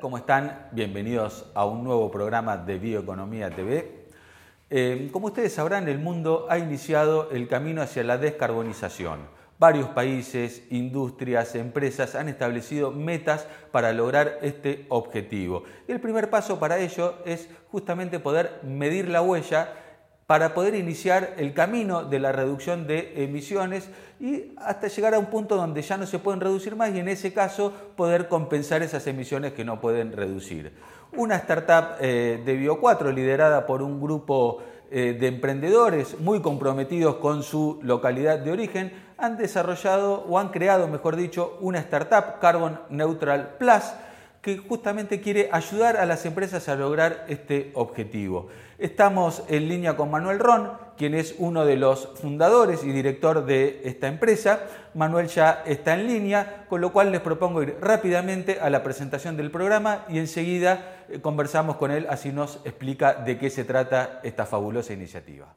¿Cómo están? Bienvenidos a un nuevo programa de Bioeconomía TV. Eh, como ustedes sabrán, el mundo ha iniciado el camino hacia la descarbonización. Varios países, industrias, empresas han establecido metas para lograr este objetivo. Y el primer paso para ello es justamente poder medir la huella para poder iniciar el camino de la reducción de emisiones y hasta llegar a un punto donde ya no se pueden reducir más y en ese caso poder compensar esas emisiones que no pueden reducir. Una startup eh, de Bio4 liderada por un grupo eh, de emprendedores muy comprometidos con su localidad de origen han desarrollado o han creado, mejor dicho, una startup Carbon Neutral Plus que justamente quiere ayudar a las empresas a lograr este objetivo. Estamos en línea con Manuel Ron, quien es uno de los fundadores y director de esta empresa. Manuel ya está en línea, con lo cual les propongo ir rápidamente a la presentación del programa y enseguida eh, conversamos con él, así nos explica de qué se trata esta fabulosa iniciativa.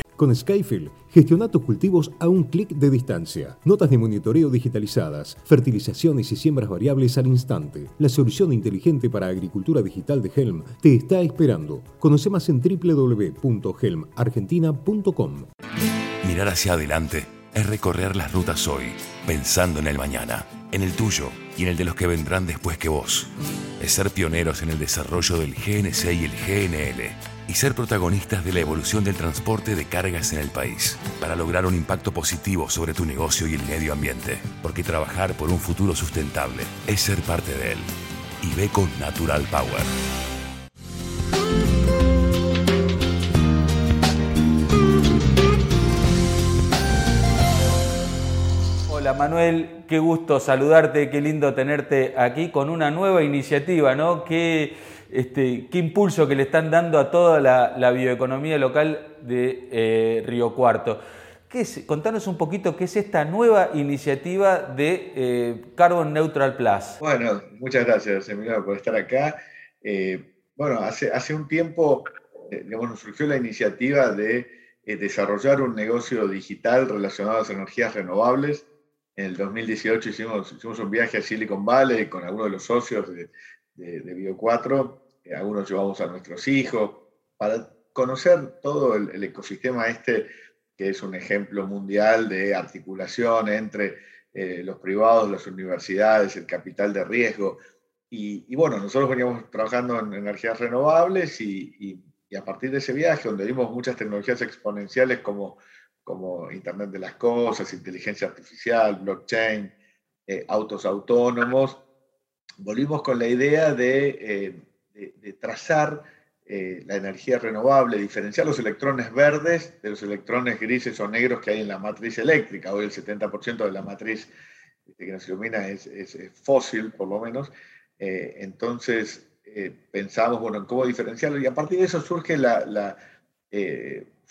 Con Skyfield, gestiona tus cultivos a un clic de distancia. Notas de monitoreo digitalizadas, fertilizaciones y siembras variables al instante. La solución inteligente para agricultura digital de Helm te está esperando. Conoce más en www.helmargentina.com. Mirar hacia adelante es recorrer las rutas hoy, pensando en el mañana, en el tuyo y en el de los que vendrán después que vos. Es ser pioneros en el desarrollo del GNC y el GNL y ser protagonistas de la evolución del transporte de cargas en el país, para lograr un impacto positivo sobre tu negocio y el medio ambiente, porque trabajar por un futuro sustentable es ser parte de él. Y ve con Natural Power. Hola Manuel, qué gusto saludarte, qué lindo tenerte aquí con una nueva iniciativa, ¿no? Qué, este, qué impulso que le están dando a toda la, bioeconomía local de eh, Río Cuarto. Contanos un poquito qué es esta nueva iniciativa de eh, Carbon Neutral Plus. Bueno, muchas gracias Emiliano por estar acá. Eh, bueno, hace, un tiempo surgió la iniciativa de desarrollar un negocio digital relacionado a las energías renovables en el 2018 hicimos, hicimos un viaje a Silicon Valley con algunos de los socios de, Bio4, eh, algunos llevamos a nuestros hijos, para conocer todo el, ecosistema este, que es un ejemplo mundial de articulación entre eh, los privados, las universidades, el capital de riesgo. Y, bueno, nosotros veníamos trabajando en energías renovables y, y a partir de ese viaje, donde vimos muchas tecnologías exponenciales como como Internet de las Cosas, inteligencia artificial, blockchain, eh, autos autónomos, volvimos con la idea de, eh, trazar eh, la energía renovable, diferenciar los electrones verdes de los electrones grises o negros que hay en la matriz eléctrica. Hoy el 70% de la matriz este, que nos ilumina es, fósil, por lo menos. entonces, pensamos bueno, en cómo diferenciarlo y a partir de eso surge la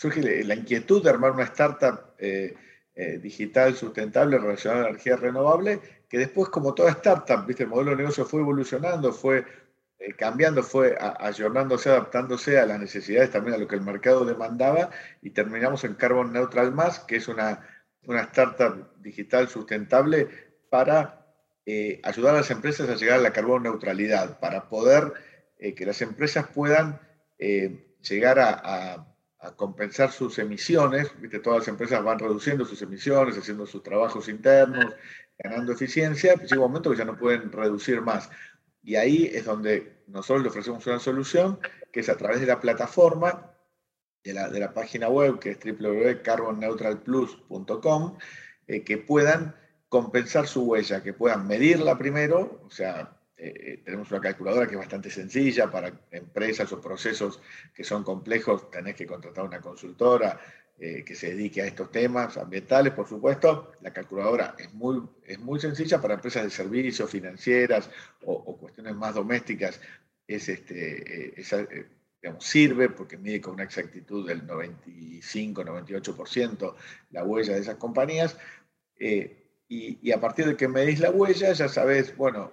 surge la inquietud de armar una startup eh, eh, digital sustentable relacionada a la energía renovable, que después, como toda startup, ¿viste? el modelo de negocio fue evolucionando, fue eh, cambiando, fue ayornándose, adaptándose a las necesidades, también a lo que el mercado demandaba, y terminamos en Carbon Neutral Más, que es una, una startup digital sustentable para ayudar a las empresas a llegar a la carbón neutralidad, para poder que las empresas puedan llegar a a compensar sus emisiones, ¿viste? todas las empresas van reduciendo sus emisiones, haciendo sus trabajos internos, ganando eficiencia, pues llega un momento que ya no pueden reducir más. Y ahí es donde nosotros le ofrecemos una solución, que es a través de la plataforma, de la, de la página web, que es www.carbonneutralplus.com, eh, que puedan compensar su huella, que puedan medirla primero, o sea, eh, tenemos una calculadora que es bastante sencilla para empresas o procesos que son complejos, tenés que contratar una consultora eh, que se dedique a estos temas ambientales, por supuesto. La calculadora es muy, es muy sencilla para empresas de servicios, financieras o, cuestiones más domésticas. Es este, eh, digamos, sirve porque mide con una exactitud del 95-98% la huella de esas compañías. y, y, a partir de que medís la huella, ya sabes, bueno,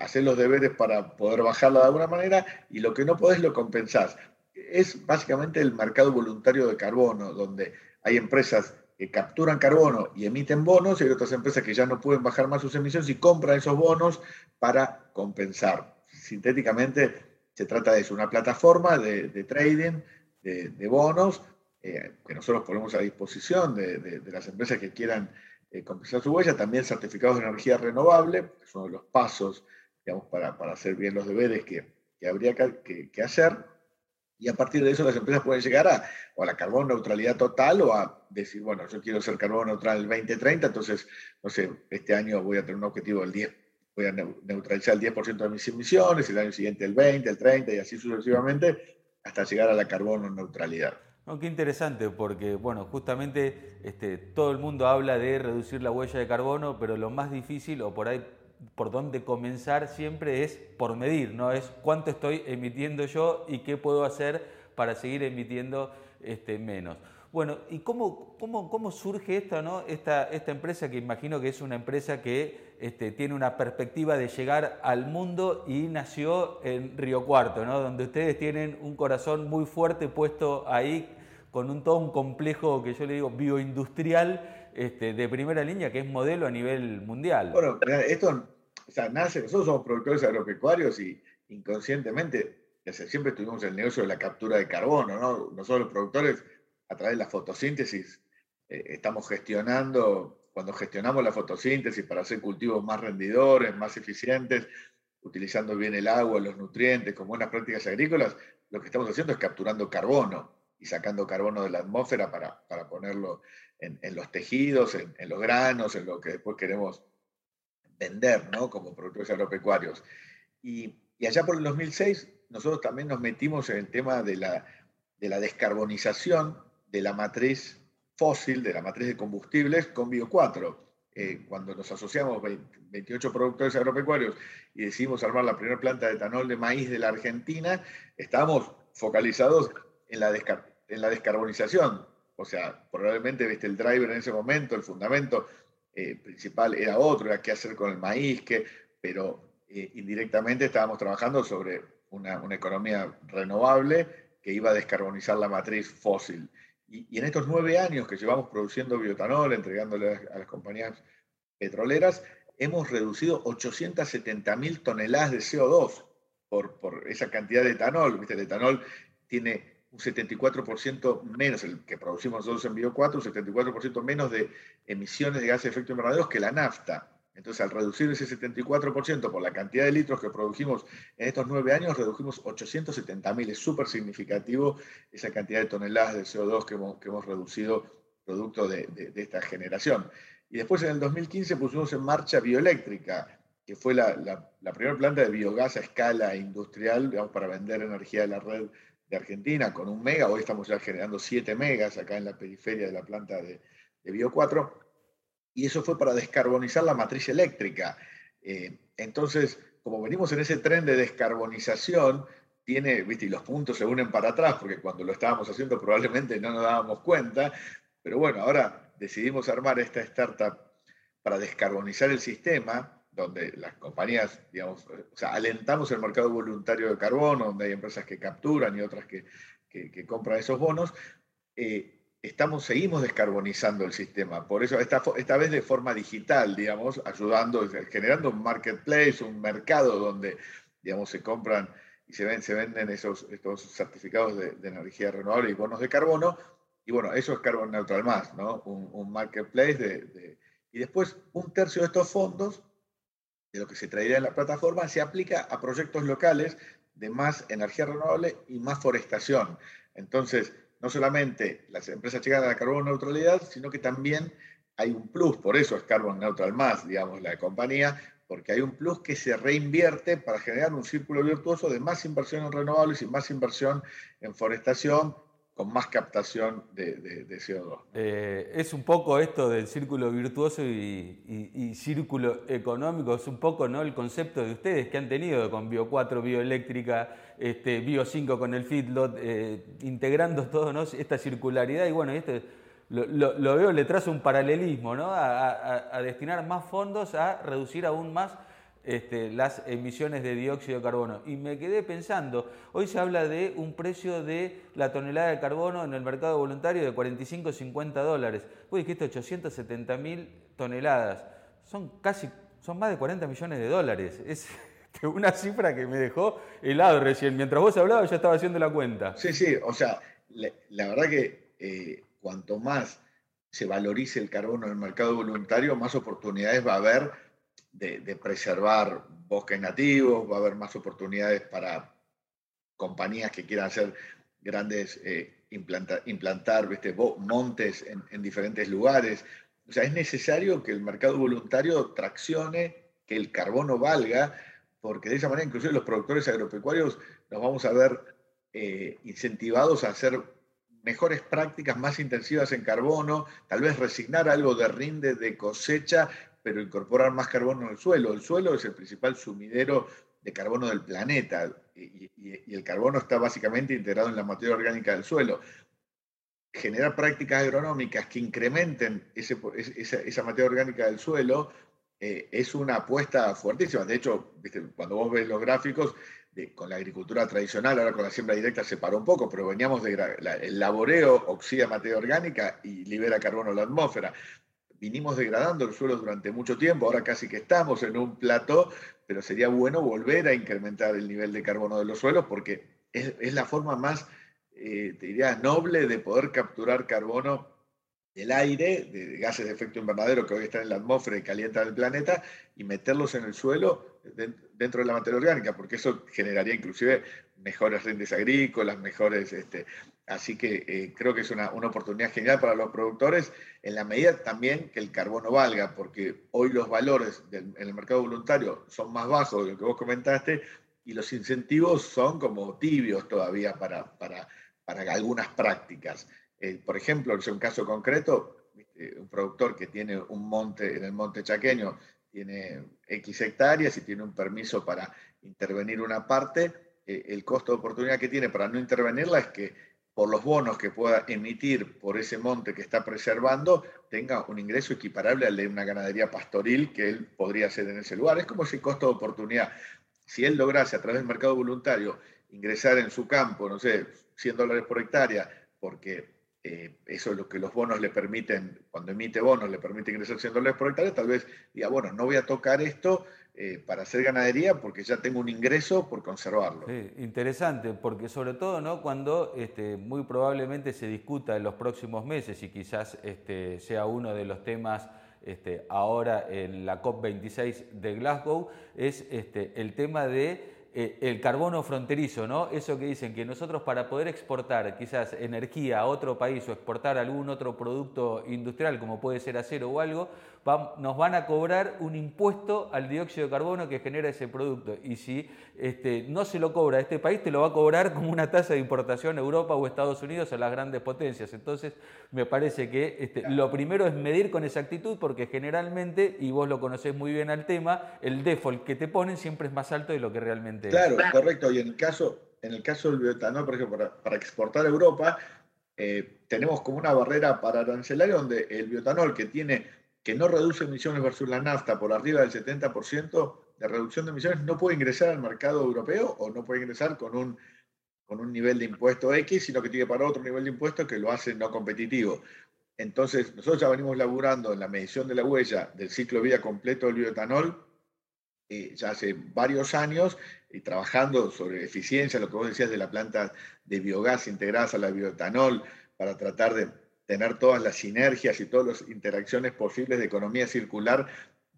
hacer los deberes para poder bajarla de alguna manera y lo que no podés lo compensás. Es básicamente el mercado voluntario de carbono, donde hay empresas que capturan carbono y emiten bonos y hay otras empresas que ya no pueden bajar más sus emisiones y compran esos bonos para compensar. Sintéticamente se trata de eso, una plataforma de, trading de, bonos eh, que nosotros ponemos a disposición de, las empresas que quieran eh, compensar su huella, también certificados de energía renovable, que son los pasos digamos, para, para hacer bien los deberes que, que habría que, que, hacer. Y a partir de eso las empresas pueden llegar a, a la carbono neutralidad total o a decir, bueno, yo quiero ser carbono neutral el 2030, entonces, no sé, este año voy a tener un objetivo del 10, voy a neutralizar el 10% de mis emisiones, el año siguiente el 20, el 30 y así sucesivamente hasta llegar a la carbono neutralidad. qué interesante, porque bueno, justamente este, todo el mundo habla de reducir la huella de carbono, pero lo más difícil, o por ahí por dónde comenzar siempre es por medir, ¿no? Es cuánto estoy emitiendo yo y qué puedo hacer para seguir emitiendo este, menos. Bueno, ¿y cómo, cómo, cómo surge esta, ¿no? esta, esta empresa que imagino que es una empresa que este, tiene una perspectiva de llegar al mundo y nació en Río Cuarto, ¿no? donde ustedes tienen un corazón muy fuerte puesto ahí con un todo un complejo que yo le digo bioindustrial este, de primera línea que es modelo a nivel mundial. Bueno, esto o sea, nace, nosotros somos productores agropecuarios y inconscientemente siempre tuvimos el negocio de la captura de carbono, ¿no? Nosotros los productores, a través de la fotosíntesis, eh, estamos gestionando, cuando gestionamos la fotosíntesis para hacer cultivos más rendidores, más eficientes, utilizando bien el agua, los nutrientes, con buenas prácticas agrícolas, lo que estamos haciendo es capturando carbono y sacando carbono de la atmósfera para, para ponerlo en, en, los tejidos, en, en, los granos, en lo que después queremos vender ¿no? como productores agropecuarios. Y, y, allá por el 2006 nosotros también nos metimos en el tema de la, de la descarbonización de la matriz fósil, de la matriz de combustibles con Bio4. Eh, cuando nos asociamos 28 productores agropecuarios y decidimos armar la primera planta de etanol de maíz de la Argentina, estábamos focalizados en la, en la descarbonización. O sea, probablemente ¿viste? el driver en ese momento, el fundamento eh, principal era otro, era qué hacer con el maíz, que, pero eh, indirectamente estábamos trabajando sobre una, economía renovable que iba a descarbonizar la matriz fósil. Y, en estos nueve años que llevamos produciendo biotanol, entregándole a las compañías petroleras, hemos reducido 870 mil toneladas de CO2 por, por esa cantidad de etanol. ¿Viste? El etanol tiene un 74% menos, el que producimos nosotros en Bio 4, un 74% menos de emisiones de gases de efecto invernadero que la nafta. Entonces, al reducir ese 74% por la cantidad de litros que produjimos en estos nueve años, redujimos 870.000. Es súper significativo esa cantidad de toneladas de CO2 que hemos, que hemos reducido producto de, de, esta generación. Y después, en el 2015, pusimos en marcha Bioeléctrica, que fue la, la, la primera planta de biogás a escala industrial, digamos, para vender energía de la red de Argentina con un mega, hoy estamos ya generando 7 megas acá en la periferia de la planta de, Bio 4, y eso fue para descarbonizar la matriz eléctrica. Eh, entonces, como venimos en ese tren de descarbonización, tiene, viste, y los puntos se unen para atrás, porque cuando lo estábamos haciendo probablemente no nos dábamos cuenta, pero bueno, ahora decidimos armar esta startup para descarbonizar el sistema, donde las compañías, digamos, o sea, alentamos el mercado voluntario de carbono, donde hay empresas que capturan y otras que, que, compran esos bonos, eh, estamos, seguimos descarbonizando el sistema. Por eso, esta, esta vez de forma digital, digamos, ayudando, generando un marketplace, un mercado donde, digamos, se compran y se, ven, se venden esos, estos certificados de, energía renovable y bonos de carbono. Y bueno, eso es Carbon Neutral más, ¿no? Un, marketplace de, Y después, un tercio de estos fondos de lo que se traería en la plataforma se aplica a proyectos locales de más energía renovable y más forestación. Entonces, no solamente las empresas llegan a la carbono neutralidad, sino que también hay un plus, por eso es Carbon Neutral más, digamos, la compañía, porque hay un plus que se reinvierte para generar un círculo virtuoso de más inversión en renovables y más inversión en forestación, con más captación de, CO2. Eh, es un poco esto del círculo virtuoso y, círculo económico, es un poco ¿no? el concepto de ustedes que han tenido con Bio 4, Bioeléctrica, este, Bio 5 con el feedlot, eh, integrando todo ¿no? esta circularidad y bueno, este, lo, veo, le trazo un paralelismo, ¿no? a, destinar más fondos a reducir aún más este, las emisiones de dióxido de carbono. Y me quedé pensando, hoy se habla de un precio de la tonelada de carbono en el mercado voluntario de 45 50 dólares. Vos dijiste 870 mil toneladas. Son casi, son más de 40 millones de dólares. Es una cifra que me dejó helado recién. Mientras vos hablabas, ya estaba haciendo la cuenta. Sí, sí, o sea, la, verdad que eh, cuanto más se valorice el carbono en el mercado voluntario, más oportunidades va a haber de, preservar bosques nativos, va a haber más oportunidades para compañías que quieran hacer grandes, eh, implantar montes en, diferentes lugares. O sea, es necesario que el mercado voluntario traccione, que el carbono valga, porque de esa manera inclusive los productores agropecuarios nos vamos a ver eh, incentivados a hacer mejores prácticas más intensivas en carbono, tal vez resignar algo de rinde de cosecha, pero incorporar más carbono en el suelo. El suelo es el principal sumidero de carbono del planeta y, el carbono está básicamente integrado en la materia orgánica del suelo. Generar prácticas agronómicas que incrementen esa, materia orgánica del suelo eh, es una apuesta fuertísima. De hecho, cuando vos ves los gráficos, con la agricultura tradicional, ahora con la siembra directa se paró un poco, pero veníamos de el laboreo oxida materia orgánica y libera carbono a la atmósfera. Vinimos degradando el suelo durante mucho tiempo, ahora casi que estamos en un plató, pero sería bueno volver a incrementar el nivel de carbono de los suelos porque es, la forma más, eh, te diría, noble de poder capturar carbono del aire, de gases de efecto invernadero que hoy están en la atmósfera y calientan el planeta, y meterlos en el suelo dentro de la materia orgánica, porque eso generaría inclusive mejores rendes agrícolas, mejores... Este, así que eh, creo que es una, oportunidad genial para los productores, en la medida también que el carbono valga, porque hoy los valores en el mercado voluntario son más bajos de lo que vos comentaste, y los incentivos son como tibios todavía para, para, para algunas prácticas. Eh, por ejemplo, un caso concreto, un productor que tiene un monte en el monte chaqueño, tiene X hectáreas y tiene un permiso para intervenir una parte, eh, el costo de oportunidad que tiene para no intervenirla es que por los bonos que pueda emitir por ese monte que está preservando, tenga un ingreso equiparable al de una ganadería pastoril que él podría hacer en ese lugar. Es como ese costo de oportunidad. Si él lograse a través del mercado voluntario ingresar en su campo, no sé, 100 dólares por hectárea, porque eh, eso es lo que los bonos le permiten, cuando emite bonos, le permite ingresar 100 dólares por hectárea, tal vez diga, bueno, no voy a tocar esto eh, para hacer ganadería porque ya tengo un ingreso por conservarlo. interesante, porque sobre todo ¿no? cuando este, muy probablemente se discuta en los próximos meses y quizás este, sea uno de los temas este, ahora en la COP26 de Glasgow, es el tema de eh, el carbono fronterizo, ¿no? Eso que dicen que nosotros para poder exportar quizás energía a otro país o exportar algún otro producto industrial, como puede ser acero o algo, nos van a cobrar un impuesto al dióxido de carbono que genera ese producto. Y si este, no se lo cobra este país, te lo va a cobrar como una tasa de importación a Europa o Estados Unidos a las grandes potencias. Entonces, me parece que este, lo primero es medir con exactitud, porque generalmente, y vos lo conocés muy bien al tema, el default que te ponen siempre es más alto de lo que realmente es. Claro, correcto. Y en el caso, en el caso del bioetanol, por ejemplo, para, exportar a Europa, eh, tenemos como una barrera para arancelaria donde el biotanol que tiene que no reduce emisiones versus la nafta por arriba del 70% de reducción de emisiones no puede ingresar al mercado europeo o no puede ingresar con un, con un nivel de impuesto X, sino que tiene para otro nivel de impuesto que lo hace no competitivo. Entonces, nosotros ya venimos laburando en la medición de la huella del ciclo de vida completo del bioetanol eh, ya hace varios años y trabajando sobre eficiencia, lo que vos decías de la planta de biogás integradas a la bioetanol, para tratar de tener todas las sinergias y todas las interacciones posibles de economía circular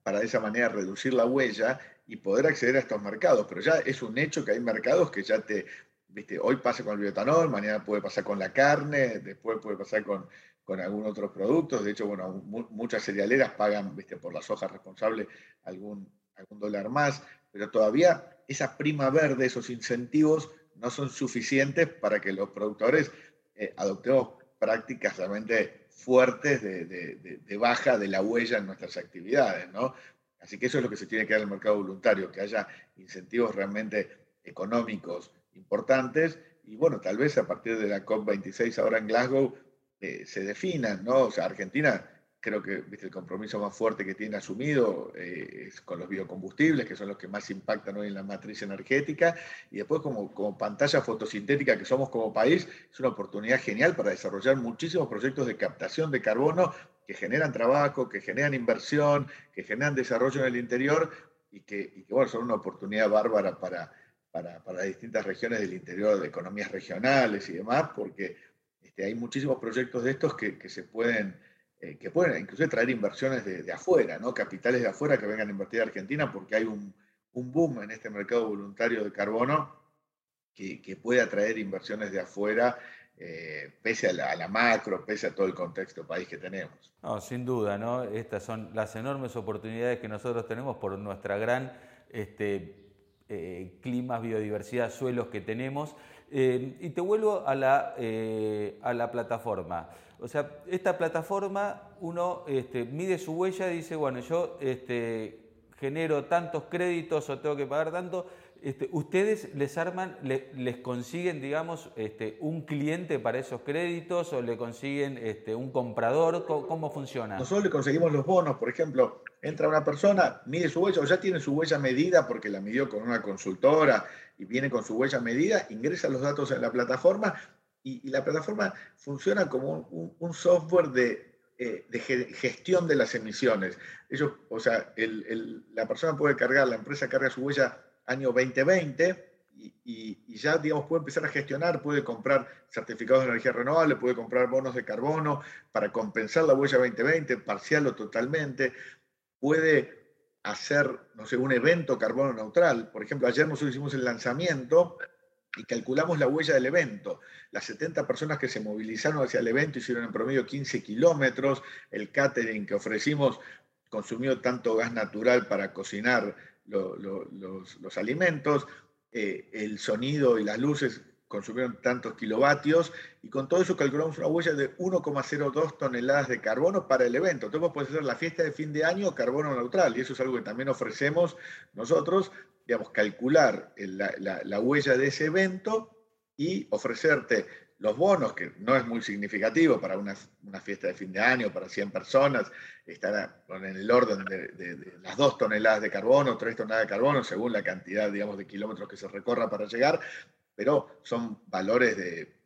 para de esa manera reducir la huella y poder acceder a estos mercados. Pero ya es un hecho que hay mercados que ya te, viste, hoy pasa con el biotanol, mañana puede pasar con la carne, después puede pasar con, con algún otro producto. De hecho, bueno, muchas cerealeras pagan, viste, por las hojas responsables algún, algún dólar más, pero todavía esa prima verde, esos incentivos no son suficientes para que los productores eh, adoptemos prácticas realmente fuertes de, baja de la huella en nuestras actividades, ¿no? Así que eso es lo que se tiene que dar el mercado voluntario, que haya incentivos realmente económicos importantes y bueno, tal vez a partir de la COP26 ahora en Glasgow eh, se definan, ¿no? O sea, Argentina creo que el compromiso más fuerte que tiene asumido eh, es con los biocombustibles, que son los que más impactan hoy en la matriz energética, y después como, como pantalla fotosintética que somos como país, es una oportunidad genial para desarrollar muchísimos proyectos de captación de carbono que generan trabajo, que generan inversión, que generan desarrollo en el interior y que, bueno, son una oportunidad bárbara para, para, para distintas regiones del interior, de economías regionales y demás, porque este, hay muchísimos proyectos de estos que, que se pueden eh, que pueden incluso traer inversiones de, afuera, ¿no? capitales de afuera que vengan a invertir a Argentina porque hay un, boom en este mercado voluntario de carbono que, puede atraer inversiones de afuera eh, pese a la, macro, pese a todo el contexto país que tenemos. Sin duda, ¿no? Estas son las enormes oportunidades que nosotros tenemos por nuestra gran este, eh, climas, biodiversidad, suelos que tenemos. y te vuelvo a la, a la plataforma. O sea, esta plataforma uno este, mide su huella y dice, bueno, yo este, genero tantos créditos o tengo que pagar tanto. Este, ¿Ustedes les arman, les consiguen, digamos, un cliente para esos créditos o le consiguen un comprador? ¿Cómo, funciona? Nosotros le conseguimos los bonos, por ejemplo, entra una persona, mide su huella o ya tiene su huella medida porque la midió con una consultora y viene con su huella medida, ingresa los datos en la plataforma y, la plataforma funciona como un, software de, eh, gestión de las emisiones. Ellos, o sea, la persona puede cargar, la empresa carga su huella año 2020 y, ya, digamos, puede empezar a gestionar, puede comprar certificados de energía renovable, puede comprar bonos de carbono para compensar la huella 2020, parcial o totalmente, puede hacer, no sé, un evento carbono neutral. Por ejemplo, ayer nosotros hicimos el lanzamiento y calculamos la huella del evento. Las 70 personas que se movilizaron hacia el evento hicieron en promedio 15 kilómetros. El catering que ofrecimos consumió tanto gas natural para cocinar los, alimentos. Eh, el sonido y las luces consumieron tantos kilovatios y con todo eso calculamos una huella de 1,02 toneladas de carbono para el evento. Entonces vos hacer la fiesta de fin de año carbono neutral y eso es algo que también ofrecemos nosotros digamos, calcular la, huella de ese evento y ofrecerte los bonos, que no es muy significativo para una, fiesta de fin de año, para 100 personas, estará en el orden de, las 2 toneladas de carbono, 3 toneladas de carbono, según la cantidad, digamos, de kilómetros que se recorra para llegar, pero son valores de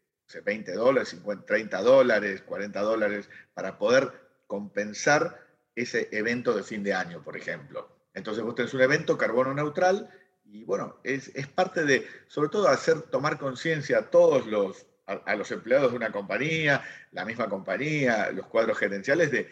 20 dólares, 50, 30 dólares, 40 dólares, para poder compensar ese evento de fin de año, por ejemplo. Entonces vos tenés un evento carbono neutral y bueno, es, parte de, sobre todo, hacer tomar conciencia a todos los, a, los empleados de una compañía, la misma compañía, los cuadros gerenciales, de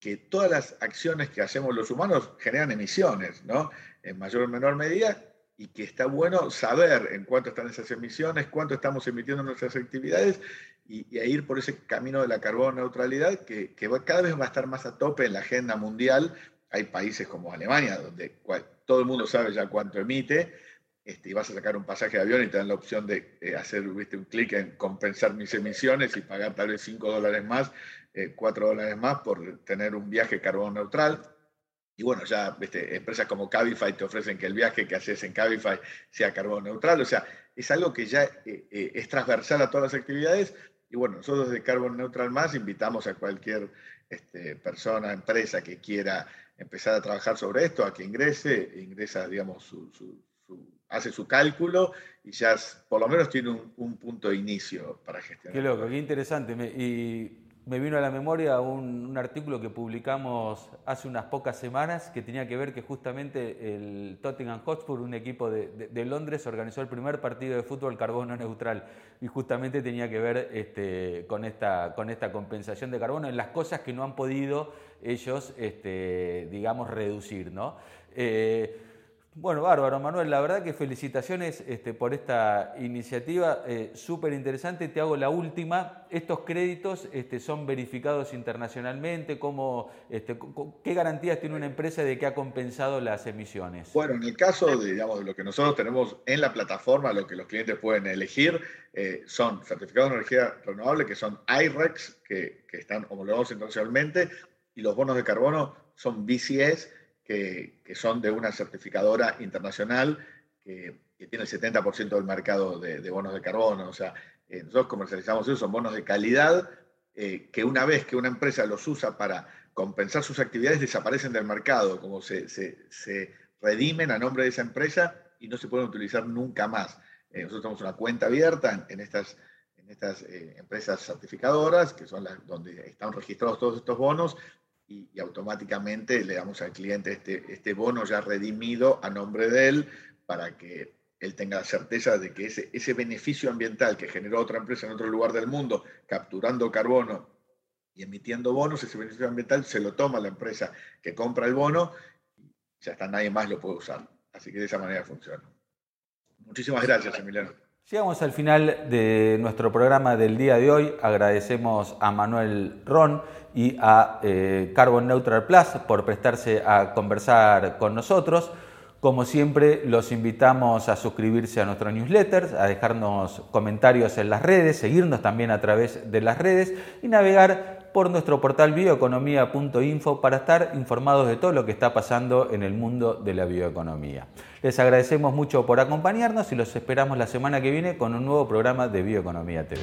que todas las acciones que hacemos los humanos generan emisiones, ¿no? En mayor o menor medida, y que está bueno saber en cuánto están esas emisiones, cuánto estamos emitiendo nuestras actividades y, y ir por ese camino de la carbono neutralidad que, que cada vez va a estar más a tope en la agenda mundial hay países como Alemania, donde todo el mundo sabe ya cuánto emite, este, y vas a sacar un pasaje de avión y te dan la opción de eh, hacer ¿viste, un clic en compensar mis emisiones y pagar tal vez 5 dólares más, 4 eh, dólares más por tener un viaje carbono neutral. Y bueno, ya empresas como Cabify te ofrecen que el viaje que haces en Cabify sea carbono neutral. O sea, es algo que ya eh, es transversal a todas las actividades. Y bueno, nosotros de Carbon Neutral Más invitamos a cualquier este, persona, empresa que quiera empezar a trabajar sobre esto, a que ingrese, ingresa, digamos, hace su cálculo y ya por lo menos tiene un, punto de inicio para gestionar. Qué loco, qué interesante. y me vino a la memoria un, artículo que publicamos hace unas pocas semanas que tenía que ver que justamente el Tottenham Hotspur, un equipo de, Londres, organizó el primer partido de fútbol carbono neutral y justamente tenía que ver este, con, esta, compensación de carbono en las cosas que no han podido ellos, este, digamos, reducir. ¿no? Eh, bueno, bárbaro, Manuel. La verdad que felicitaciones este, por esta iniciativa eh, súper interesante. Te hago la última. ¿Estos créditos este, son verificados internacionalmente? ¿Cómo, este, ¿Qué garantías tiene una empresa de que ha compensado las emisiones? Bueno, en el caso de, lo que nosotros tenemos en la plataforma, lo que los clientes pueden elegir eh, son certificados de energía renovable, que son IREX, que, que están homologados internacionalmente, y los bonos de carbono son BCS que, son de una certificadora internacional que, tiene el 70% del mercado de, bonos de carbono. O sea, eh, nosotros comercializamos eso, son bonos de calidad eh, que una vez que una empresa los usa para compensar sus actividades, desaparecen del mercado, como se, se, redimen a nombre de esa empresa y no se pueden utilizar nunca más. Eh, nosotros tenemos una cuenta abierta en, estas, estas empresas certificadoras, que son las donde están registrados todos estos bonos, y, automáticamente le damos al cliente este, este bono ya redimido a nombre de él para que él tenga la certeza de que ese, ese beneficio ambiental que generó otra empresa en otro lugar del mundo, capturando carbono y emitiendo bonos, ese beneficio ambiental se lo toma la empresa que compra el bono y ya está, nadie más lo puede usar. Así que de esa manera funciona. Muchísimas gracias, Emiliano. Llegamos al final de nuestro programa del día de hoy. Agradecemos a Manuel Ron y a eh, Carbon Neutral Plus por prestarse a conversar con nosotros. Como siempre, los invitamos a suscribirse a nuestro newsletter, a dejarnos comentarios en las redes, seguirnos también a través de las redes y navegar por nuestro portal bioeconomía.info para estar informados de todo lo que está pasando en el mundo de la bioeconomía. Les agradecemos mucho por acompañarnos y los esperamos la semana que viene con un nuevo programa de Bioeconomía TV.